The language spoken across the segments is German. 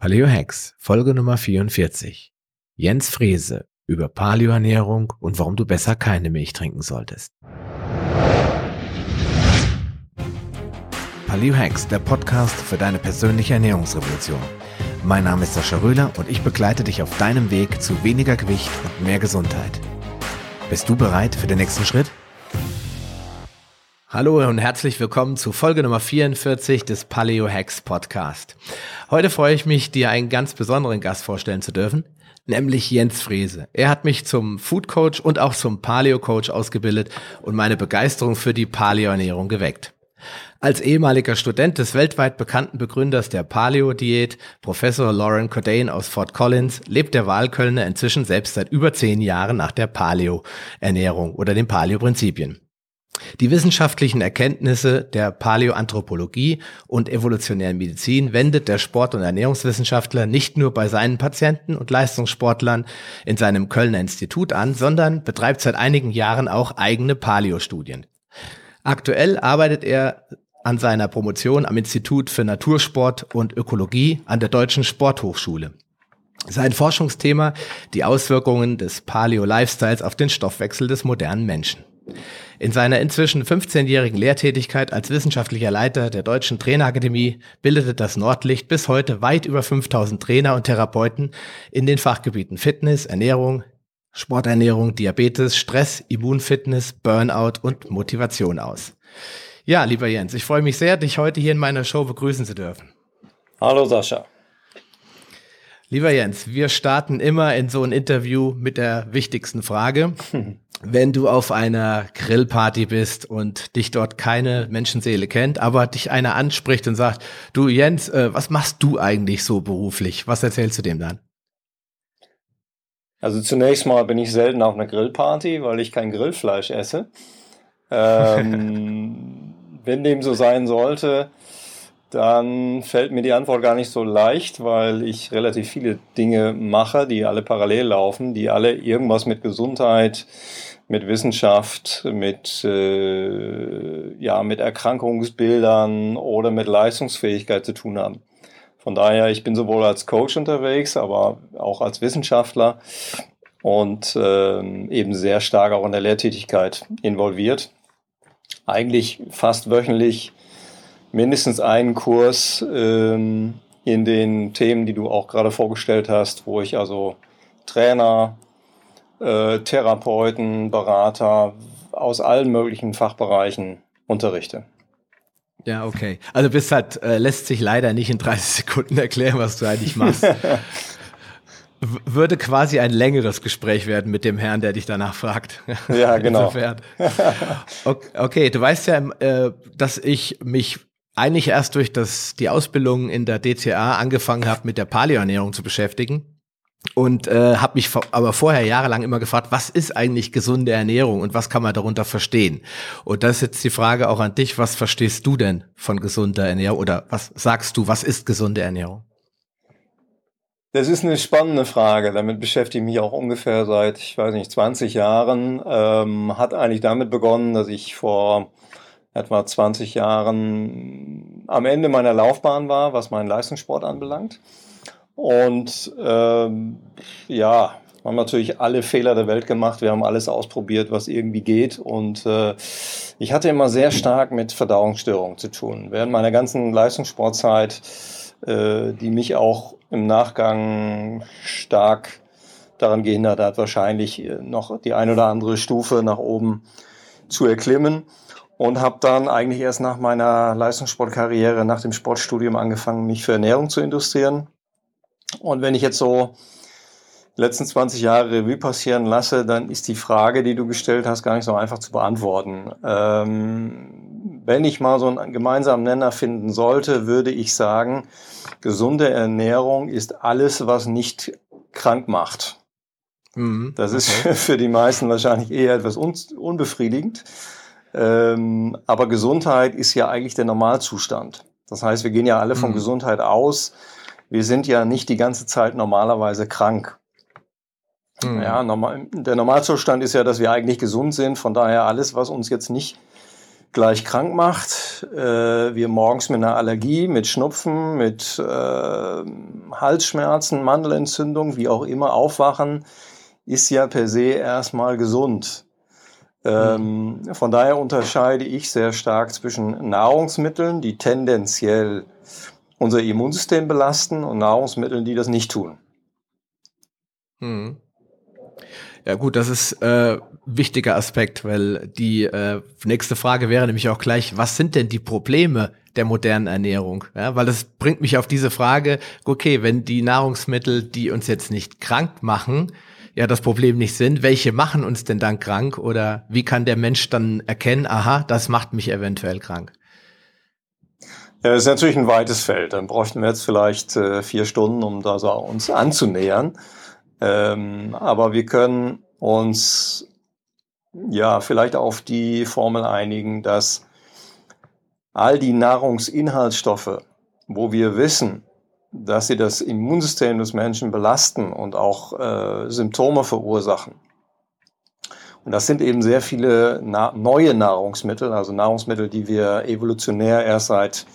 Paleo Hacks, Folge Nummer 44. Jens Frese über Paleoernährung und warum du besser keine Milch trinken solltest. Paleo Hacks, der Podcast für deine persönliche Ernährungsrevolution. Mein Name ist Sascha Röhler und ich begleite dich auf deinem Weg zu weniger Gewicht und mehr Gesundheit. Bist du bereit für den nächsten Schritt? Hallo und herzlich willkommen zu Folge Nummer 44 des Paleo Hacks Podcast. Heute freue ich mich, dir einen ganz besonderen Gast vorstellen zu dürfen, nämlich Jens Frese. Er hat mich zum Food Coach und auch zum Paleo Coach ausgebildet und meine Begeisterung für die Paleo Ernährung geweckt. Als ehemaliger Student des weltweit bekannten Begründers der Paleo-Diät, Professor Lauren Cordain aus Fort Collins, lebt der Wahlkölner inzwischen selbst seit über zehn Jahren nach der Paleo-Ernährung oder den Paleo-Prinzipien. Die wissenschaftlichen Erkenntnisse der Paläoanthropologie und evolutionären Medizin wendet der Sport- und Ernährungswissenschaftler nicht nur bei seinen Patienten und Leistungssportlern in seinem Kölner Institut an, sondern betreibt seit einigen Jahren auch eigene Paleo-Studien. Aktuell arbeitet er an seiner Promotion am Institut für Natursport und Ökologie an der Deutschen Sporthochschule. Sein Forschungsthema die Auswirkungen des Paleo-Lifestyles auf den Stoffwechsel des modernen Menschen. In seiner inzwischen 15-jährigen Lehrtätigkeit als wissenschaftlicher Leiter der Deutschen Trainerakademie bildete das Nordlicht bis heute weit über 5000 Trainer und Therapeuten in den Fachgebieten Fitness, Ernährung, Sporternährung, Diabetes, Stress, Immunfitness, Burnout und Motivation aus. Ja, lieber Jens, ich freue mich sehr, dich heute hier in meiner Show begrüßen zu dürfen. Hallo Sascha. Lieber Jens, wir starten immer in so ein Interview mit der wichtigsten Frage. wenn du auf einer Grillparty bist und dich dort keine Menschenseele kennt, aber dich einer anspricht und sagt, du Jens, äh, was machst du eigentlich so beruflich? Was erzählst du dem dann? Also zunächst mal bin ich selten auf einer Grillparty, weil ich kein Grillfleisch esse. Ähm, wenn dem so sein sollte, dann fällt mir die Antwort gar nicht so leicht, weil ich relativ viele Dinge mache, die alle parallel laufen, die alle irgendwas mit Gesundheit, mit Wissenschaft, mit, äh, ja, mit Erkrankungsbildern oder mit Leistungsfähigkeit zu tun haben. Von daher, ich bin sowohl als Coach unterwegs, aber auch als Wissenschaftler und äh, eben sehr stark auch in der Lehrtätigkeit involviert. Eigentlich fast wöchentlich mindestens einen Kurs ähm, in den Themen, die du auch gerade vorgestellt hast, wo ich also Trainer, äh, Therapeuten, Berater aus allen möglichen Fachbereichen unterrichte. Ja, okay. Also bist halt, äh, lässt sich leider nicht in 30 Sekunden erklären, was du eigentlich machst. Würde quasi ein längeres Gespräch werden mit dem Herrn, der dich danach fragt. Ja, genau. okay, du weißt ja, äh, dass ich mich eigentlich erst durch das, die Ausbildung in der DCA angefangen habe, mit der Paleoernährung zu beschäftigen und äh, habe mich aber vorher jahrelang immer gefragt, was ist eigentlich gesunde Ernährung und was kann man darunter verstehen? Und das ist jetzt die Frage auch an dich, was verstehst du denn von gesunder Ernährung oder was sagst du, was ist gesunde Ernährung? Das ist eine spannende Frage. Damit beschäftige ich mich auch ungefähr seit, ich weiß nicht, 20 Jahren. Ähm, hat eigentlich damit begonnen, dass ich vor etwa 20 Jahren am Ende meiner Laufbahn war, was meinen Leistungssport anbelangt. Und ähm, ja, wir haben natürlich alle Fehler der Welt gemacht. Wir haben alles ausprobiert, was irgendwie geht. Und äh, ich hatte immer sehr stark mit Verdauungsstörungen zu tun. Während meiner ganzen Leistungssportzeit, äh, die mich auch im Nachgang stark daran gehindert hat, wahrscheinlich noch die ein oder andere Stufe nach oben zu erklimmen und habe dann eigentlich erst nach meiner Leistungssportkarriere, nach dem Sportstudium angefangen, mich für Ernährung zu interessieren und wenn ich jetzt so die letzten 20 Jahre Revue passieren lasse, dann ist die Frage, die du gestellt hast, gar nicht so einfach zu beantworten. Ähm, wenn ich mal so einen gemeinsamen Nenner finden sollte, würde ich sagen, gesunde Ernährung ist alles, was nicht krank macht. Mhm, das ist okay. für die meisten wahrscheinlich eher etwas un unbefriedigend. Ähm, aber Gesundheit ist ja eigentlich der Normalzustand. Das heißt, wir gehen ja alle von mhm. Gesundheit aus wir sind ja nicht die ganze Zeit normalerweise krank. Mhm. Ja, normal, der Normalzustand ist ja, dass wir eigentlich gesund sind. Von daher alles, was uns jetzt nicht gleich krank macht. Äh, wir morgens mit einer Allergie, mit Schnupfen, mit äh, Halsschmerzen, Mandelentzündung, wie auch immer aufwachen, ist ja per se erstmal gesund. Ähm, von daher unterscheide ich sehr stark zwischen Nahrungsmitteln, die tendenziell unser Immunsystem belasten und Nahrungsmitteln, die das nicht tun. Hm. Ja gut, das ist äh, wichtiger Aspekt, weil die äh, nächste Frage wäre nämlich auch gleich, was sind denn die Probleme der modernen Ernährung? Ja, weil das bringt mich auf diese Frage, okay, wenn die Nahrungsmittel, die uns jetzt nicht krank machen, ja das Problem nicht sind, welche machen uns denn dann krank oder wie kann der Mensch dann erkennen, aha, das macht mich eventuell krank? Ja, ist natürlich ein weites Feld. Dann bräuchten wir jetzt vielleicht äh, vier Stunden, um da so uns anzunähern. Ähm, aber wir können uns ja vielleicht auf die Formel einigen, dass all die Nahrungsinhaltsstoffe, wo wir wissen, dass sie das Immunsystem des Menschen belasten und auch äh, Symptome verursachen. Und das sind eben sehr viele na neue Nahrungsmittel, also Nahrungsmittel, die wir evolutionär erst seit,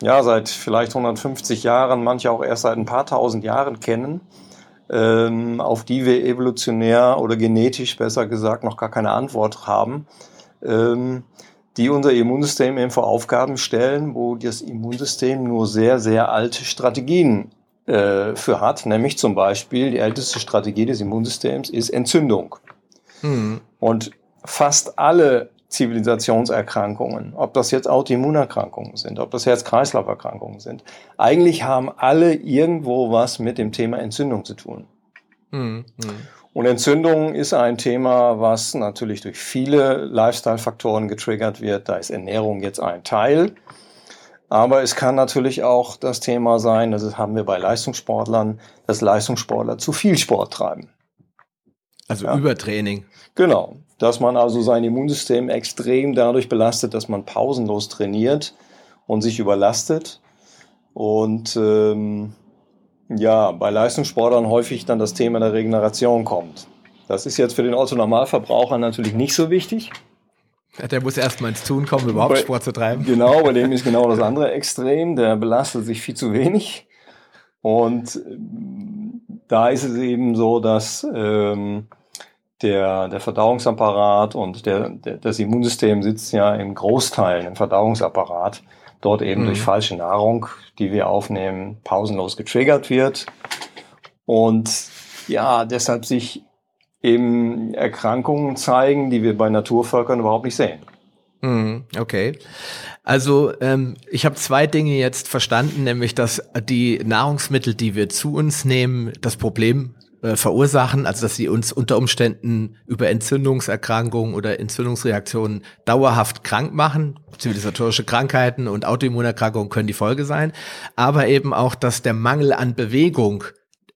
ja, seit vielleicht 150 Jahren, manche auch erst seit ein paar tausend Jahren kennen ähm, auf die wir evolutionär oder genetisch besser gesagt noch gar keine Antwort haben, ähm, die unser Immunsystem eben vor Aufgaben stellen, wo das Immunsystem nur sehr, sehr alte Strategien äh, für hat, nämlich zum Beispiel die älteste Strategie des Immunsystems ist Entzündung. Mhm. Und fast alle Zivilisationserkrankungen, ob das jetzt Autoimmunerkrankungen sind, ob das Herz-Kreislauf-Erkrankungen sind, eigentlich haben alle irgendwo was mit dem Thema Entzündung zu tun. Mhm. Und Entzündung ist ein Thema, was natürlich durch viele Lifestyle-Faktoren getriggert wird. Da ist Ernährung jetzt ein Teil. Aber es kann natürlich auch das Thema sein, das haben wir bei Leistungssportlern, dass Leistungssportler zu viel Sport treiben. Also ja. Übertraining. Genau dass man also sein Immunsystem extrem dadurch belastet, dass man pausenlos trainiert und sich überlastet. Und ähm, ja, bei Leistungssportlern häufig dann das Thema der Regeneration kommt. Das ist jetzt für den Otto-Normalverbraucher natürlich nicht so wichtig. Der muss erstmal ins Tun kommen, überhaupt bei, Sport zu treiben. Genau, bei dem ist genau das andere Extrem. Der belastet sich viel zu wenig. Und ähm, da ist es eben so, dass ähm, der, der Verdauungsapparat und der, der, das Immunsystem sitzt ja im Großteil im Verdauungsapparat, dort eben mhm. durch falsche Nahrung, die wir aufnehmen, pausenlos getriggert wird. Und ja, deshalb sich eben Erkrankungen zeigen, die wir bei Naturvölkern überhaupt nicht sehen. Mhm, okay. Also ähm, ich habe zwei Dinge jetzt verstanden, nämlich dass die Nahrungsmittel, die wir zu uns nehmen, das Problem äh, verursachen, also dass sie uns unter Umständen über Entzündungserkrankungen oder Entzündungsreaktionen dauerhaft krank machen. Zivilisatorische Krankheiten und Autoimmunerkrankungen können die Folge sein, aber eben auch, dass der Mangel an Bewegung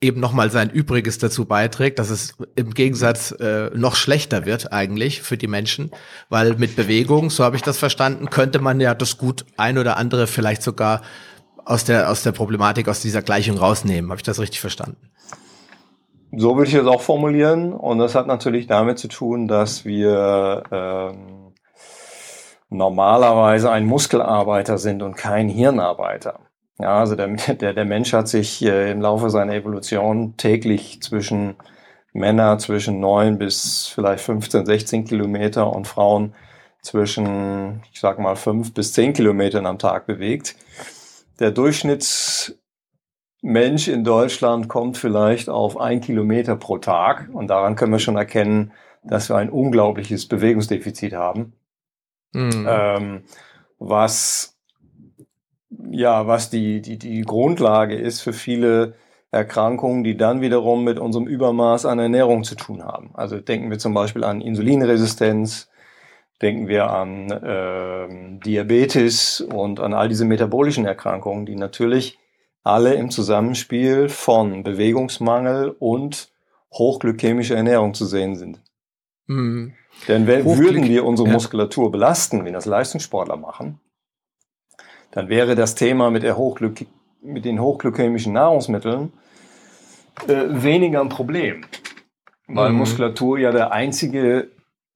eben nochmal sein Übriges dazu beiträgt, dass es im Gegensatz äh, noch schlechter wird eigentlich für die Menschen, weil mit Bewegung, so habe ich das verstanden, könnte man ja das gut ein oder andere vielleicht sogar aus der aus der Problematik aus dieser Gleichung rausnehmen. Habe ich das richtig verstanden? So würde ich es auch formulieren. Und das hat natürlich damit zu tun, dass wir ähm, normalerweise ein Muskelarbeiter sind und kein Hirnarbeiter. Ja, also der, der, der Mensch hat sich äh, im Laufe seiner Evolution täglich zwischen Männer zwischen neun bis vielleicht 15, 16 Kilometer und Frauen zwischen, ich sag mal, fünf bis zehn Kilometern am Tag bewegt. Der Durchschnitts Mensch in Deutschland kommt vielleicht auf ein Kilometer pro Tag. Und daran können wir schon erkennen, dass wir ein unglaubliches Bewegungsdefizit haben. Mhm. Ähm, was, ja, was die, die, die Grundlage ist für viele Erkrankungen, die dann wiederum mit unserem Übermaß an Ernährung zu tun haben. Also denken wir zum Beispiel an Insulinresistenz, denken wir an äh, Diabetes und an all diese metabolischen Erkrankungen, die natürlich alle im Zusammenspiel von Bewegungsmangel und hochglykämischer Ernährung zu sehen sind. Mhm. Denn wenn, würden wir unsere Muskulatur belasten, wie das Leistungssportler machen, dann wäre das Thema mit, der Hochglyk mit den hochglykämischen Nahrungsmitteln äh, weniger ein Problem. Weil mhm. Muskulatur ja der einzige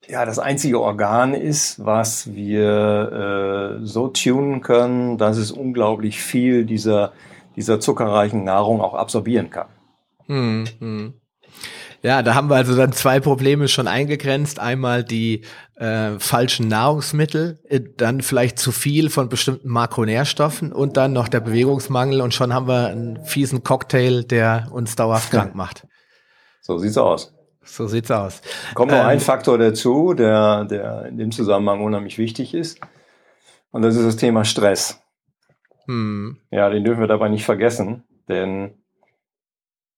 ja das einzige Organ ist, was wir äh, so tunen können, dass es unglaublich viel dieser, dieser zuckerreichen Nahrung auch absorbieren kann. Hm, hm. Ja, da haben wir also dann zwei Probleme schon eingegrenzt. Einmal die äh, falschen Nahrungsmittel, äh, dann vielleicht zu viel von bestimmten Makronährstoffen und dann noch der Bewegungsmangel und schon haben wir einen fiesen Cocktail, der uns dauerhaft krank macht. So sieht's aus. So sieht's aus. Kommt noch ähm, ein Faktor dazu, der, der in dem Zusammenhang unheimlich wichtig ist. Und das ist das Thema Stress. Hm. Ja, den dürfen wir dabei nicht vergessen, denn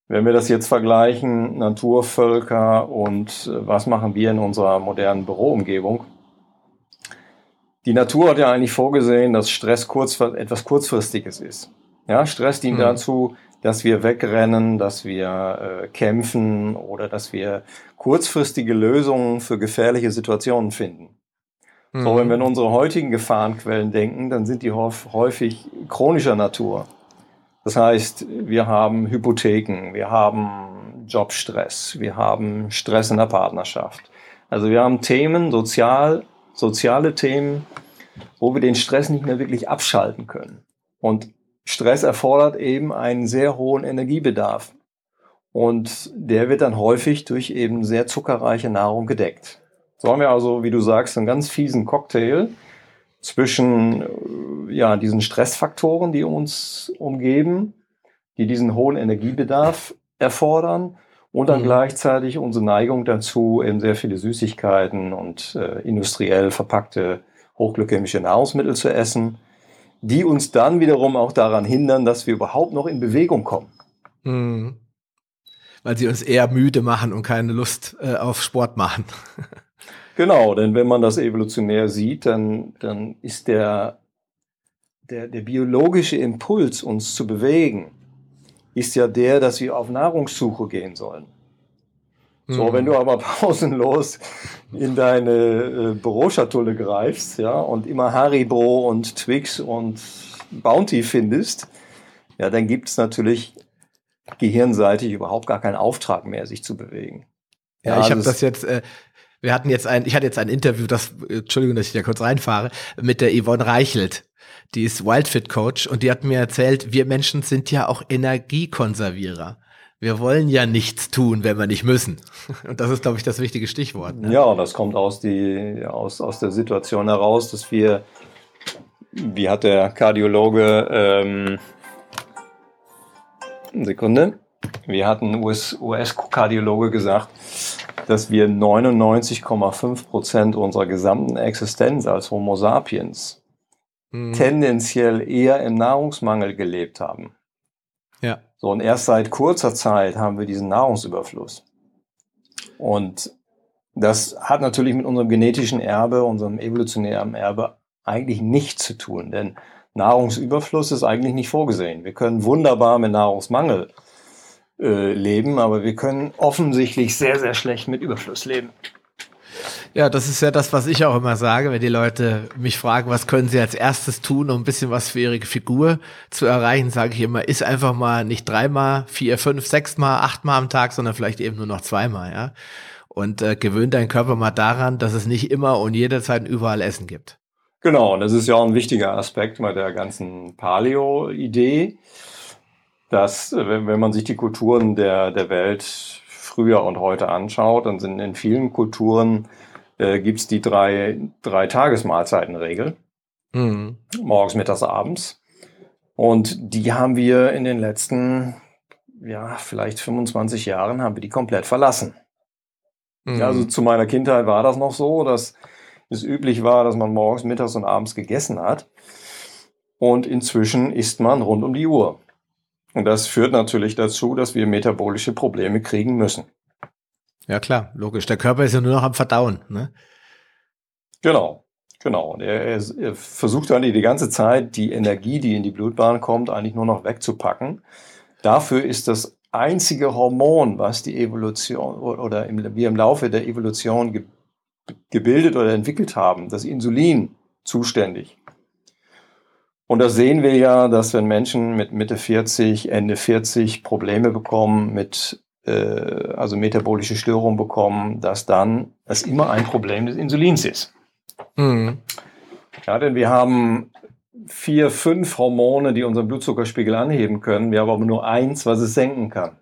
wenn wir das jetzt vergleichen, Naturvölker und äh, was machen wir in unserer modernen Büroumgebung? Die Natur hat ja eigentlich vorgesehen, dass Stress kurz, etwas Kurzfristiges ist. Ja, Stress dient mhm. dazu, dass wir wegrennen, dass wir äh, kämpfen oder dass wir kurzfristige Lösungen für gefährliche Situationen finden. Mhm. So, wenn wir an unsere heutigen Gefahrenquellen denken, dann sind die häufig chronischer Natur. Das heißt, wir haben Hypotheken, wir haben Jobstress, wir haben Stress in der Partnerschaft. Also wir haben Themen, sozial, soziale Themen, wo wir den Stress nicht mehr wirklich abschalten können. Und Stress erfordert eben einen sehr hohen Energiebedarf. Und der wird dann häufig durch eben sehr zuckerreiche Nahrung gedeckt. So haben wir also, wie du sagst, einen ganz fiesen Cocktail zwischen ja, diesen Stressfaktoren, die uns umgeben, die diesen hohen Energiebedarf erfordern und dann mhm. gleichzeitig unsere Neigung dazu, eben sehr viele Süßigkeiten und äh, industriell verpackte hochglykämische Nahrungsmittel zu essen, die uns dann wiederum auch daran hindern, dass wir überhaupt noch in Bewegung kommen. Mhm. Weil sie uns eher müde machen und keine Lust äh, auf Sport machen. genau, denn wenn man das evolutionär sieht, dann, dann ist der der, der biologische Impuls, uns zu bewegen, ist ja der, dass wir auf Nahrungssuche gehen sollen. So, mhm. wenn du aber pausenlos in deine äh, Büroschatulle greifst, ja, und immer Haribo und Twix und Bounty findest, ja, dann gibt es natürlich gehirnseitig überhaupt gar keinen Auftrag mehr, sich zu bewegen. Ja, ja ich habe das jetzt, äh, wir hatten jetzt ein, ich hatte jetzt ein Interview, das, Entschuldigung, dass ich da kurz reinfahre, mit der Yvonne Reichelt die ist Wildfit Coach und die hat mir erzählt, wir Menschen sind ja auch Energiekonservierer. Wir wollen ja nichts tun, wenn wir nicht müssen. Und das ist, glaube ich, das wichtige Stichwort. Ne? Ja, das kommt aus, die, aus, aus der Situation heraus, dass wir, wie hat der Kardiologe, ähm, Sekunde, wie hat ein US-Kardiologe US gesagt, dass wir 99,5 Prozent unserer gesamten Existenz als Homo sapiens mhm. tendenziell eher im Nahrungsmangel gelebt haben. Ja. So, und erst seit kurzer Zeit haben wir diesen Nahrungsüberfluss. Und das hat natürlich mit unserem genetischen Erbe, unserem evolutionären Erbe eigentlich nichts zu tun, denn Nahrungsüberfluss ist eigentlich nicht vorgesehen. Wir können wunderbar mit Nahrungsmangel äh, leben, aber wir können offensichtlich sehr, sehr schlecht mit Überfluss leben. Ja, das ist ja das, was ich auch immer sage, wenn die Leute mich fragen, was können sie als erstes tun, um ein bisschen was für ihre Figur zu erreichen, sage ich immer, ist einfach mal nicht dreimal, vier, fünf, sechsmal, achtmal am Tag, sondern vielleicht eben nur noch zweimal, ja. Und äh, gewöhnt deinen Körper mal daran, dass es nicht immer und jederzeit überall Essen gibt. Genau, und das ist ja auch ein wichtiger Aspekt bei der ganzen Paleo-Idee, dass, äh, wenn, wenn man sich die Kulturen der, der Welt früher und heute anschaut, dann sind in vielen Kulturen äh, gibt es die drei, drei Tagesmahlzeitenregel. Mhm. Morgens, mittags, abends. Und die haben wir in den letzten, ja, vielleicht 25 Jahren haben wir die komplett verlassen. Mhm. Also zu meiner Kindheit war das noch so, dass es üblich war, dass man morgens, mittags und abends gegessen hat. Und inzwischen isst man rund um die Uhr. Und das führt natürlich dazu, dass wir metabolische Probleme kriegen müssen. Ja klar, logisch. Der Körper ist ja nur noch am Verdauen. Ne? Genau, genau. Er, er, er versucht eigentlich die ganze Zeit, die Energie, die in die Blutbahn kommt, eigentlich nur noch wegzupacken. Dafür ist das einzige Hormon, was die Evolution oder im, wir im Laufe der Evolution ge, gebildet oder entwickelt haben, das Insulin, zuständig. Und das sehen wir ja, dass wenn Menschen mit Mitte 40, Ende 40 Probleme bekommen mit äh, also metabolische Störungen bekommen, dass dann es immer ein Problem des Insulins ist. Mhm. Ja, denn wir haben vier, fünf Hormone, die unseren Blutzuckerspiegel anheben können. Wir haben aber nur eins, was es senken kann.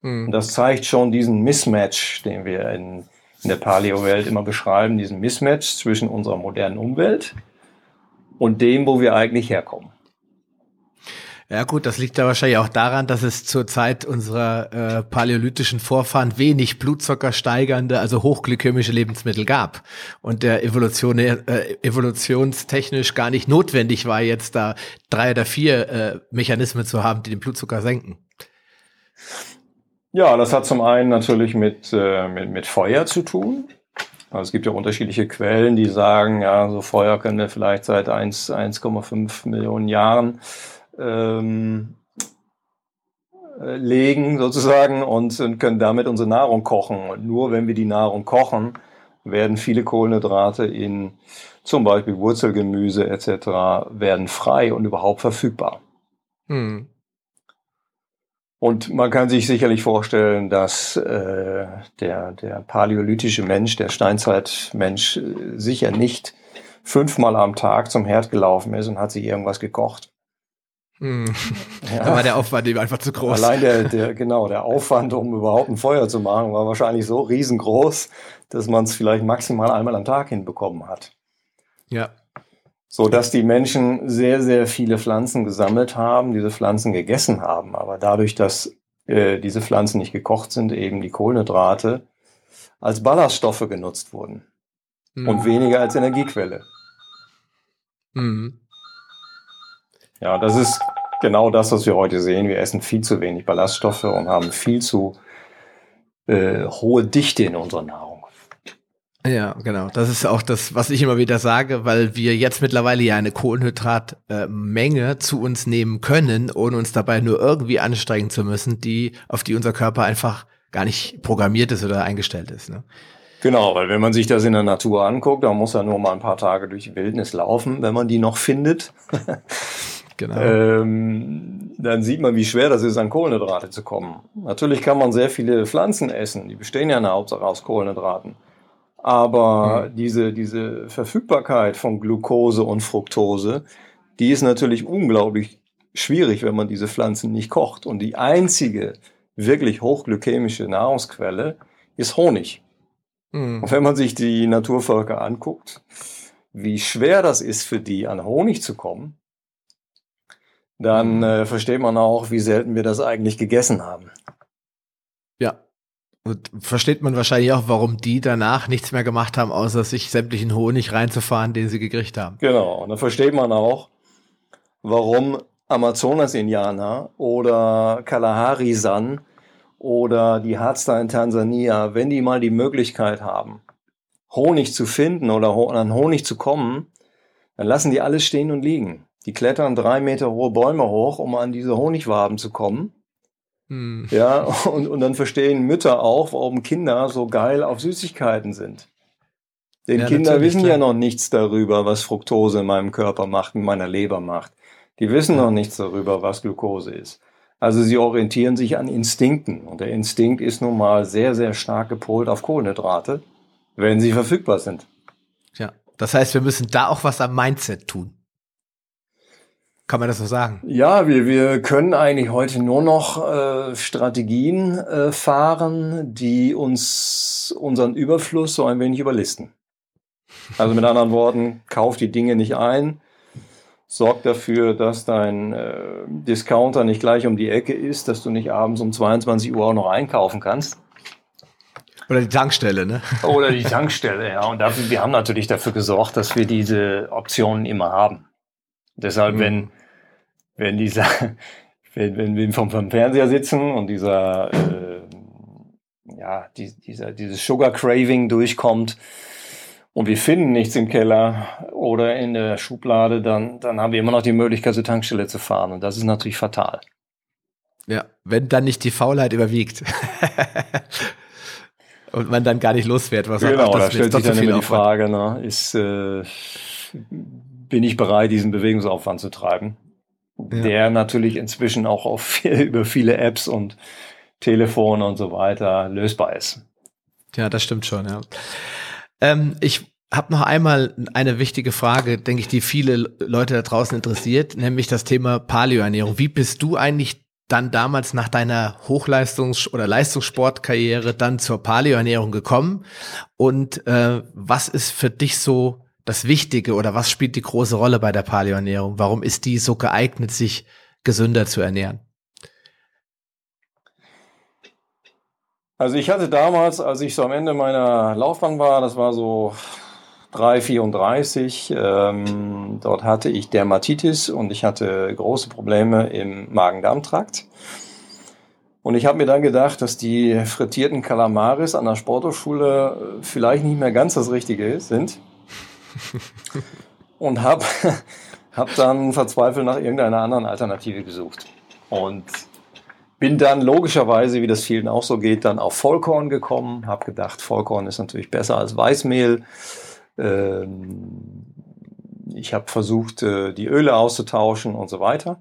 Mhm. Und das zeigt schon diesen Mismatch, den wir in, in der Paleo-Welt immer beschreiben, diesen Mismatch zwischen unserer modernen Umwelt und dem, wo wir eigentlich herkommen. Ja gut, das liegt da wahrscheinlich auch daran, dass es zur Zeit unserer äh, paläolithischen Vorfahren wenig Blutzucker steigernde, also hochglykämische Lebensmittel gab und der Evolution, äh, evolutionstechnisch gar nicht notwendig war, jetzt da drei oder vier äh, Mechanismen zu haben, die den Blutzucker senken. Ja, das hat zum einen natürlich mit, äh, mit, mit Feuer zu tun. Also es gibt ja unterschiedliche Quellen, die sagen, ja, so Feuer können wir vielleicht seit 1,5 Millionen Jahren ähm, äh, legen sozusagen und, und können damit unsere Nahrung kochen. Und nur wenn wir die Nahrung kochen, werden viele Kohlenhydrate in zum Beispiel Wurzelgemüse etc. werden frei und überhaupt verfügbar. Hm. Und man kann sich sicherlich vorstellen, dass äh, der, der paläolithische Mensch, der Steinzeitmensch, äh, sicher nicht fünfmal am Tag zum Herd gelaufen ist und hat sich irgendwas gekocht. Hm. Ja. Da war der Aufwand eben einfach zu groß. Allein der, der, genau, der Aufwand, um überhaupt ein Feuer zu machen, war wahrscheinlich so riesengroß, dass man es vielleicht maximal einmal am Tag hinbekommen hat. Ja. So dass die Menschen sehr, sehr viele Pflanzen gesammelt haben, diese Pflanzen gegessen haben, aber dadurch, dass äh, diese Pflanzen nicht gekocht sind, eben die Kohlenhydrate als Ballaststoffe genutzt wurden mhm. und weniger als Energiequelle. Mhm. Ja, das ist genau das, was wir heute sehen. Wir essen viel zu wenig Ballaststoffe und haben viel zu äh, hohe Dichte in unserer Nahrung. Ja, genau. Das ist auch das, was ich immer wieder sage, weil wir jetzt mittlerweile ja eine Kohlenhydratmenge zu uns nehmen können, ohne uns dabei nur irgendwie anstrengen zu müssen, die, auf die unser Körper einfach gar nicht programmiert ist oder eingestellt ist. Ne? Genau, weil wenn man sich das in der Natur anguckt, dann muss er nur mal ein paar Tage durch die Wildnis laufen, wenn man die noch findet. Genau. Ähm, dann sieht man, wie schwer das ist, an Kohlenhydrate zu kommen. Natürlich kann man sehr viele Pflanzen essen, die bestehen ja in der Hauptsache aus Kohlenhydraten. Aber mhm. diese, diese Verfügbarkeit von Glucose und Fructose, die ist natürlich unglaublich schwierig, wenn man diese Pflanzen nicht kocht. Und die einzige wirklich hochglykämische Nahrungsquelle ist Honig. Mhm. Und wenn man sich die Naturvölker anguckt, wie schwer das ist für die, an Honig zu kommen, dann mhm. äh, versteht man auch, wie selten wir das eigentlich gegessen haben. Ja. Und versteht man wahrscheinlich auch, warum die danach nichts mehr gemacht haben, außer sich sämtlichen Honig reinzufahren, den sie gekriegt haben. Genau. Und dann versteht man auch, warum Amazonas-Indianer oder Kalahari-San oder die Hadza in Tansania, wenn die mal die Möglichkeit haben, Honig zu finden oder an Honig zu kommen, dann lassen die alles stehen und liegen. Die klettern drei Meter hohe Bäume hoch, um an diese Honigwaben zu kommen. Hm. Ja, und, und dann verstehen Mütter auch, warum Kinder so geil auf Süßigkeiten sind. Denn ja, Kinder wissen klar. ja noch nichts darüber, was Fructose in meinem Körper macht, in meiner Leber macht. Die wissen noch nichts darüber, was Glucose ist. Also sie orientieren sich an Instinkten. Und der Instinkt ist nun mal sehr, sehr stark gepolt auf Kohlenhydrate, wenn sie verfügbar sind. Ja, das heißt, wir müssen da auch was am Mindset tun. Kann man das so sagen? Ja, wir, wir können eigentlich heute nur noch äh, Strategien äh, fahren, die uns unseren Überfluss so ein wenig überlisten. Also mit anderen Worten, kauf die Dinge nicht ein, sorg dafür, dass dein äh, Discounter nicht gleich um die Ecke ist, dass du nicht abends um 22 Uhr auch noch einkaufen kannst. Oder die Tankstelle, ne? Oder die Tankstelle, ja. Und dafür, wir haben natürlich dafür gesorgt, dass wir diese Optionen immer haben. Deshalb, mhm. wenn wenn dieser, wenn, wenn wir vom, vom Fernseher sitzen und dieser, äh, ja, die, dieser, dieses Sugar Craving durchkommt und wir finden nichts im Keller oder in der Schublade, dann, dann haben wir immer noch die Möglichkeit, zur Tankstelle zu fahren. Und das ist natürlich fatal. Ja, wenn dann nicht die Faulheit überwiegt. und man dann gar nicht losfährt, was genau, ach, das da stellt sich dann immer die Frage, ne, ist, äh, bin ich bereit, diesen Bewegungsaufwand zu treiben? Ja. der natürlich inzwischen auch auf, über viele Apps und Telefon und so weiter lösbar ist. Ja, das stimmt schon, ja. Ähm, ich habe noch einmal eine wichtige Frage, denke ich, die viele Leute da draußen interessiert, nämlich das Thema Paleoernährung. Wie bist du eigentlich dann damals nach deiner Hochleistungs- oder Leistungssportkarriere dann zur Paleoernährung gekommen? Und äh, was ist für dich so das Wichtige oder was spielt die große Rolle bei der Paleoernährung? Warum ist die so geeignet, sich gesünder zu ernähren? Also ich hatte damals, als ich so am Ende meiner Laufbahn war, das war so 3,34, ähm, dort hatte ich Dermatitis und ich hatte große Probleme im Magen-Darm-Trakt. Und ich habe mir dann gedacht, dass die frittierten Kalamaris an der Sporthochschule vielleicht nicht mehr ganz das Richtige sind. Und habe hab dann verzweifelt nach irgendeiner anderen Alternative gesucht. Und bin dann logischerweise, wie das vielen auch so geht, dann auf Vollkorn gekommen. Habe gedacht, Vollkorn ist natürlich besser als Weißmehl. Ähm, ich habe versucht, äh, die Öle auszutauschen und so weiter.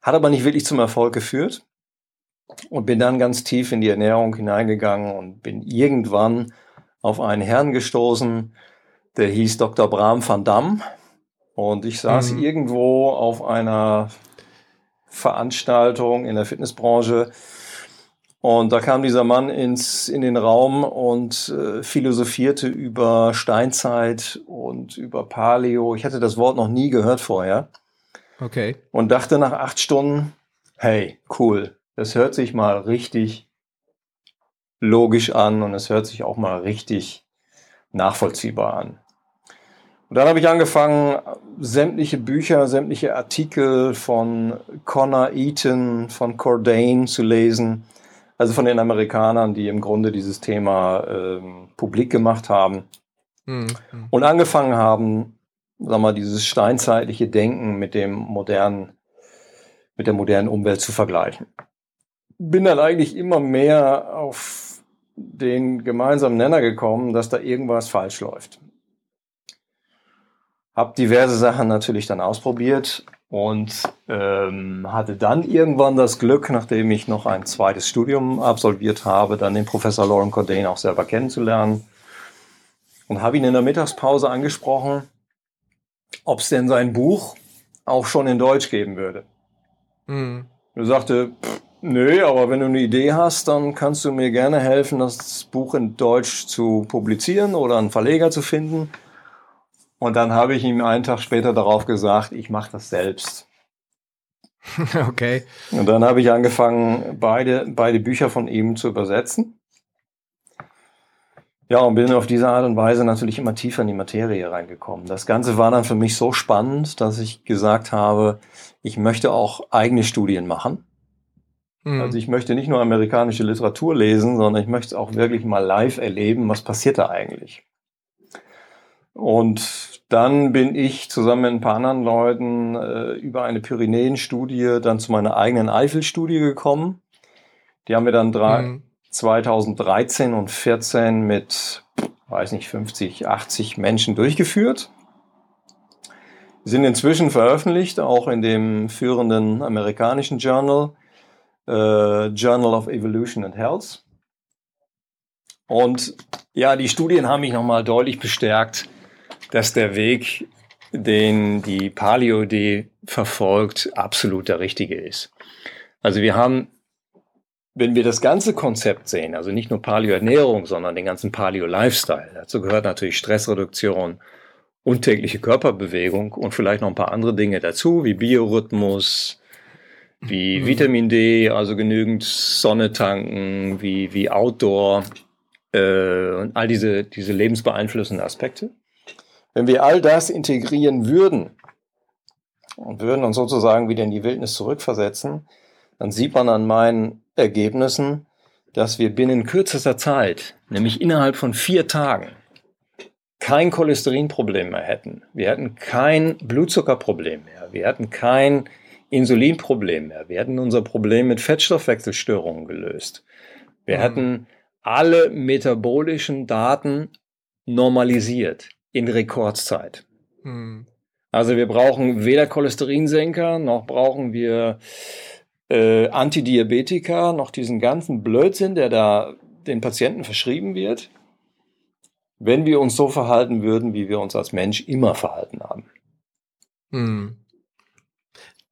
Hat aber nicht wirklich zum Erfolg geführt. Und bin dann ganz tief in die Ernährung hineingegangen und bin irgendwann auf einen Herrn gestoßen, der hieß Dr. Bram van Dam. Und ich saß mhm. irgendwo auf einer Veranstaltung in der Fitnessbranche. Und da kam dieser Mann ins, in den Raum und äh, philosophierte über Steinzeit und über Paleo. Ich hatte das Wort noch nie gehört vorher. Okay. Und dachte nach acht Stunden, hey, cool, das hört sich mal richtig logisch an und es hört sich auch mal richtig nachvollziehbar an. Und dann habe ich angefangen, sämtliche Bücher, sämtliche Artikel von Connor Eaton, von Cordain zu lesen. Also von den Amerikanern, die im Grunde dieses Thema ähm, publik gemacht haben. Mhm. Und angefangen haben, sag mal, dieses steinzeitliche Denken mit dem modernen, mit der modernen Umwelt zu vergleichen. Bin dann eigentlich immer mehr auf den gemeinsamen Nenner gekommen, dass da irgendwas falsch läuft. Hab diverse Sachen natürlich dann ausprobiert und ähm, hatte dann irgendwann das Glück, nachdem ich noch ein zweites Studium absolviert habe, dann den Professor Lauren Cordain auch selber kennenzulernen und habe ihn in der Mittagspause angesprochen, ob es denn sein Buch auch schon in Deutsch geben würde. Mhm. Er sagte, pff, nö, aber wenn du eine Idee hast, dann kannst du mir gerne helfen, das Buch in Deutsch zu publizieren oder einen Verleger zu finden. Und dann habe ich ihm einen Tag später darauf gesagt, ich mache das selbst. Okay. Und dann habe ich angefangen, beide, beide Bücher von ihm zu übersetzen. Ja, und bin auf diese Art und Weise natürlich immer tiefer in die Materie reingekommen. Das Ganze war dann für mich so spannend, dass ich gesagt habe, ich möchte auch eigene Studien machen. Mhm. Also ich möchte nicht nur amerikanische Literatur lesen, sondern ich möchte auch wirklich mal live erleben, was passiert da eigentlich. Und dann bin ich zusammen mit ein paar anderen Leuten äh, über eine Pyrenäen-Studie dann zu meiner eigenen Eifel-Studie gekommen. Die haben wir dann drei, mhm. 2013 und 14 mit, weiß nicht, 50, 80 Menschen durchgeführt. Die sind inzwischen veröffentlicht, auch in dem führenden amerikanischen Journal, äh, Journal of Evolution and Health. Und ja, die Studien haben mich nochmal deutlich bestärkt, dass der Weg, den die Paleo-D verfolgt, absolut der richtige ist. Also wir haben, wenn wir das ganze Konzept sehen, also nicht nur Paleo-Ernährung, sondern den ganzen Paleo-Lifestyle, dazu gehört natürlich Stressreduktion und tägliche Körperbewegung und vielleicht noch ein paar andere Dinge dazu, wie Biorhythmus, wie mhm. Vitamin D, also genügend Sonne tanken, wie, wie Outdoor äh, und all diese, diese lebensbeeinflussenden Aspekte. Wenn wir all das integrieren würden und würden uns sozusagen wieder in die Wildnis zurückversetzen, dann sieht man an meinen Ergebnissen, dass wir binnen kürzester Zeit, nämlich innerhalb von vier Tagen, kein Cholesterinproblem mehr hätten. Wir hätten kein Blutzuckerproblem mehr. Wir hätten kein Insulinproblem mehr. Wir hätten unser Problem mit Fettstoffwechselstörungen gelöst. Wir mhm. hätten alle metabolischen Daten normalisiert in Rekordzeit. Hm. Also wir brauchen weder Cholesterinsenker, noch brauchen wir äh, Antidiabetika, noch diesen ganzen Blödsinn, der da den Patienten verschrieben wird, wenn wir uns so verhalten würden, wie wir uns als Mensch immer verhalten haben. Hm.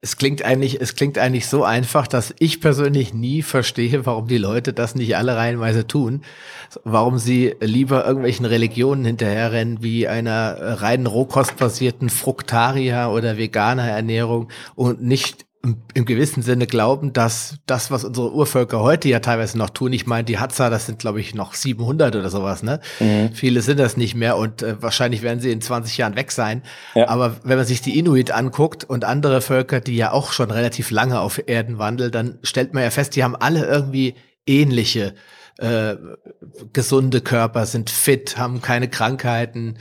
Es klingt eigentlich, es klingt eigentlich so einfach, dass ich persönlich nie verstehe, warum die Leute das nicht alle reihenweise tun. Warum sie lieber irgendwelchen Religionen hinterherrennen, wie einer reinen rohkostbasierten Fruktarier oder veganer Ernährung und nicht im gewissen Sinne glauben, dass das, was unsere Urvölker heute ja teilweise noch tun, ich meine, die Hadza, das sind glaube ich noch 700 oder sowas, ne? Mhm. Viele sind das nicht mehr und äh, wahrscheinlich werden sie in 20 Jahren weg sein. Ja. Aber wenn man sich die Inuit anguckt und andere Völker, die ja auch schon relativ lange auf Erden wandeln, dann stellt man ja fest, die haben alle irgendwie ähnliche äh, gesunde Körper, sind fit, haben keine Krankheiten.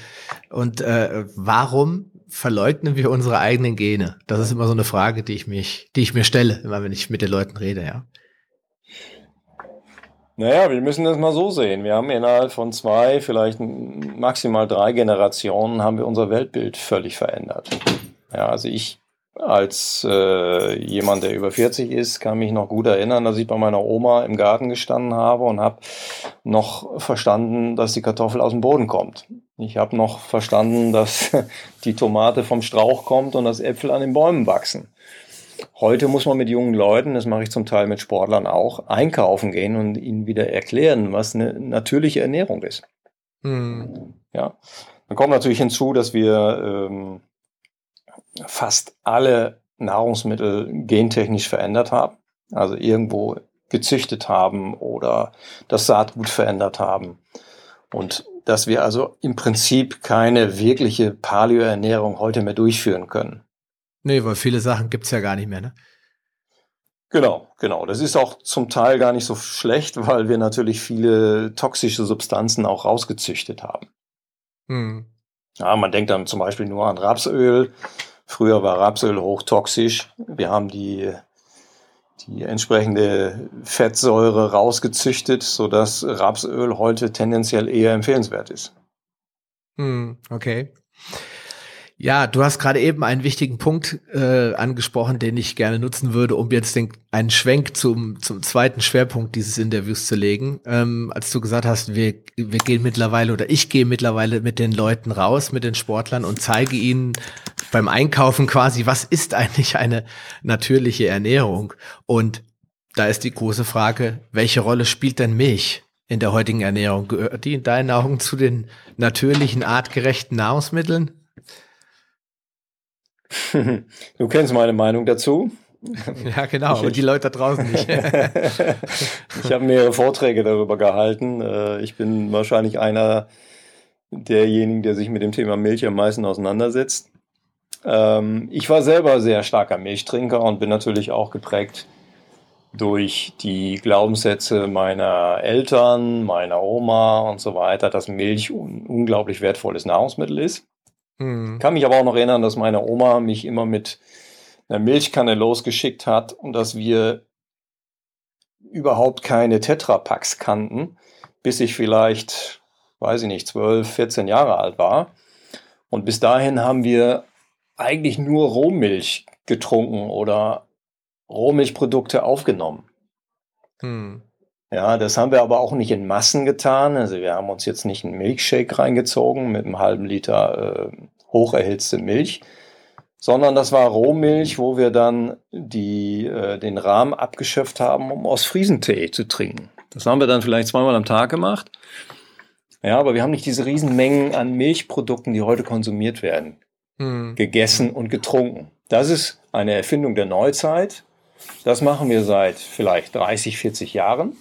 Und äh, warum verleugnen wir unsere eigenen Gene? Das ist immer so eine Frage, die ich mich, die ich mir stelle, immer wenn ich mit den Leuten rede, ja. Naja, wir müssen das mal so sehen. Wir haben innerhalb von zwei, vielleicht maximal drei Generationen haben wir unser Weltbild völlig verändert. Ja, also ich als äh, jemand, der über 40 ist, kann mich noch gut erinnern, dass ich bei meiner Oma im Garten gestanden habe und habe noch verstanden, dass die Kartoffel aus dem Boden kommt. Ich habe noch verstanden, dass die Tomate vom Strauch kommt und dass Äpfel an den Bäumen wachsen. Heute muss man mit jungen Leuten, das mache ich zum Teil mit Sportlern auch, einkaufen gehen und ihnen wieder erklären, was eine natürliche Ernährung ist. Mhm. Ja, dann kommt natürlich hinzu, dass wir ähm, fast alle Nahrungsmittel gentechnisch verändert haben, also irgendwo gezüchtet haben oder das Saatgut verändert haben. Und dass wir also im Prinzip keine wirkliche Paleo-Ernährung heute mehr durchführen können. Nee, weil viele Sachen gibt's ja gar nicht mehr, ne? Genau, genau. Das ist auch zum Teil gar nicht so schlecht, weil wir natürlich viele toxische Substanzen auch rausgezüchtet haben. Hm. Ja, man denkt dann zum Beispiel nur an Rapsöl. Früher war Rapsöl hochtoxisch. Wir haben die, die entsprechende Fettsäure rausgezüchtet, sodass Rapsöl heute tendenziell eher empfehlenswert ist. Hm, okay. Ja, du hast gerade eben einen wichtigen Punkt äh, angesprochen, den ich gerne nutzen würde, um jetzt den, einen Schwenk zum, zum zweiten Schwerpunkt dieses Interviews zu legen. Ähm, als du gesagt hast, wir, wir gehen mittlerweile oder ich gehe mittlerweile mit den Leuten raus, mit den Sportlern und zeige ihnen beim Einkaufen quasi, was ist eigentlich eine natürliche Ernährung? Und da ist die große Frage, welche Rolle spielt denn Milch in der heutigen Ernährung? Gehört die in deinen Augen zu den natürlichen, artgerechten Nahrungsmitteln? Du kennst meine Meinung dazu. Ja, genau, aber die Leute da draußen nicht. ich habe mehrere Vorträge darüber gehalten. Äh, ich bin wahrscheinlich einer derjenigen, der sich mit dem Thema Milch am meisten auseinandersetzt. Ähm, ich war selber sehr starker Milchtrinker und bin natürlich auch geprägt durch die Glaubenssätze meiner Eltern, meiner Oma und so weiter, dass Milch ein unglaublich wertvolles Nahrungsmittel ist. Mhm. Kann mich aber auch noch erinnern, dass meine Oma mich immer mit einer Milchkanne losgeschickt hat und dass wir überhaupt keine Tetrapacks kannten, bis ich vielleicht, weiß ich nicht, 12, 14 Jahre alt war. Und bis dahin haben wir eigentlich nur Rohmilch getrunken oder Rohmilchprodukte aufgenommen. Hm. Ja, das haben wir aber auch nicht in Massen getan. Also wir haben uns jetzt nicht einen Milchshake reingezogen mit einem halben Liter äh, hocherhitzte Milch, sondern das war Rohmilch, wo wir dann die, äh, den Rahmen abgeschöpft haben, um aus Friesentee zu trinken. Das haben wir dann vielleicht zweimal am Tag gemacht. Ja, aber wir haben nicht diese Riesenmengen an Milchprodukten, die heute konsumiert werden, hm. gegessen und getrunken. Das ist eine Erfindung der Neuzeit. Das machen wir seit vielleicht 30, 40 Jahren.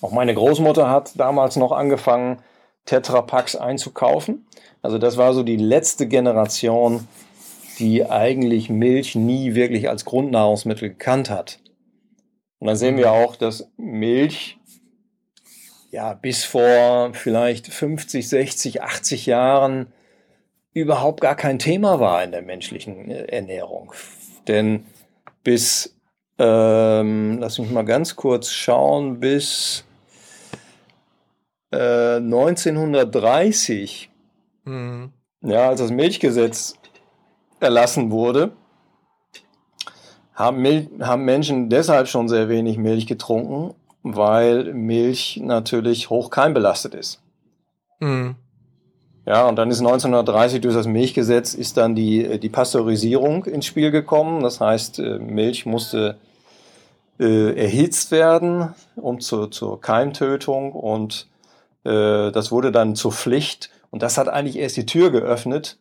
Auch meine Großmutter hat damals noch angefangen, Tetrapacks einzukaufen. Also das war so die letzte Generation, die eigentlich Milch nie wirklich als Grundnahrungsmittel gekannt hat. Und dann sehen wir mhm. auch, dass Milch ja bis vor vielleicht 50, 60, 80 Jahren überhaupt gar kein Thema war in der menschlichen äh, Ernährung. Denn bis, ähm, lass mich mal ganz kurz schauen, bis 1930, äh, mhm. ja, als das Milchgesetz erlassen wurde, haben, Mil haben Menschen deshalb schon sehr wenig Milch getrunken, weil Milch natürlich hoch keimbelastet ist. Mhm. Ja, und dann ist 1930 durch das Milchgesetz ist dann die, die Pasteurisierung ins Spiel gekommen. Das heißt, äh, Milch musste äh, erhitzt werden um zu, zur Keimtötung und äh, das wurde dann zur Pflicht. Und das hat eigentlich erst die Tür geöffnet,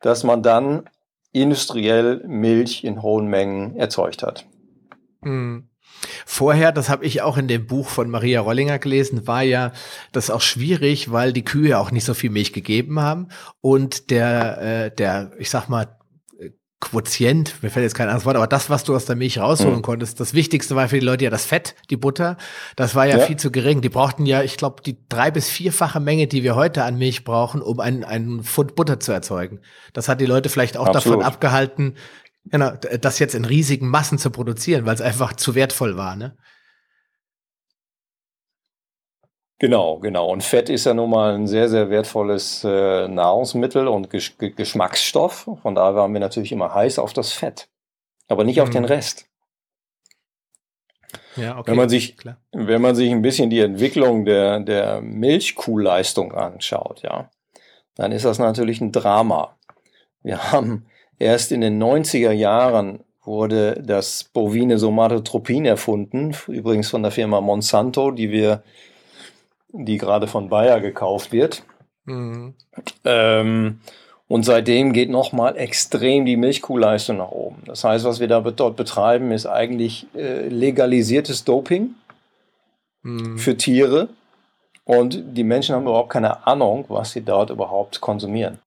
dass man dann industriell Milch in hohen Mengen erzeugt hat. Mhm. Vorher, das habe ich auch in dem Buch von Maria Rollinger gelesen, war ja das auch schwierig, weil die Kühe auch nicht so viel Milch gegeben haben und der, äh, der, ich sag mal, Quotient, mir fällt jetzt kein anderes Wort, aber das, was du aus der Milch rausholen mhm. konntest, das Wichtigste war für die Leute ja das Fett, die Butter. Das war ja, ja. viel zu gering. Die brauchten ja, ich glaube, die drei- bis vierfache Menge, die wir heute an Milch brauchen, um einen, einen Pfund Butter zu erzeugen. Das hat die Leute vielleicht auch Absolut. davon abgehalten, Genau, das jetzt in riesigen Massen zu produzieren, weil es einfach zu wertvoll war, ne? Genau, genau. Und Fett ist ja nun mal ein sehr, sehr wertvolles äh, Nahrungsmittel und Gesch Geschmacksstoff. Von daher waren wir natürlich immer heiß auf das Fett, aber nicht mhm. auf den Rest. Ja, okay. Wenn man sich, Klar. wenn man sich ein bisschen die Entwicklung der, der Milchkuhleistung anschaut, ja, dann ist das natürlich ein Drama. Wir haben Erst in den 90er Jahren wurde das bovine Somatotropin erfunden, übrigens von der Firma Monsanto, die wir, die gerade von Bayer gekauft wird. Mhm. Ähm, und seitdem geht nochmal extrem die Milchkuhleistung nach oben. Das heißt, was wir da dort betreiben, ist eigentlich äh, legalisiertes Doping mhm. für Tiere. Und die Menschen haben überhaupt keine Ahnung, was sie dort überhaupt konsumieren.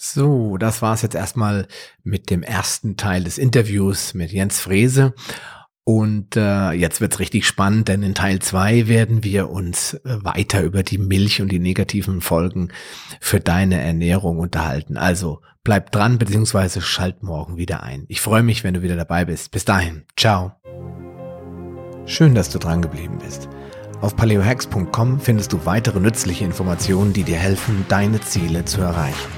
So, das war es jetzt erstmal mit dem ersten Teil des Interviews mit Jens Frese. Und äh, jetzt wird's richtig spannend, denn in Teil zwei werden wir uns äh, weiter über die Milch und die negativen Folgen für deine Ernährung unterhalten. Also bleib dran, beziehungsweise schalt morgen wieder ein. Ich freue mich, wenn du wieder dabei bist. Bis dahin, ciao. Schön, dass du dran geblieben bist. Auf paleohacks.com findest du weitere nützliche Informationen, die dir helfen, deine Ziele zu erreichen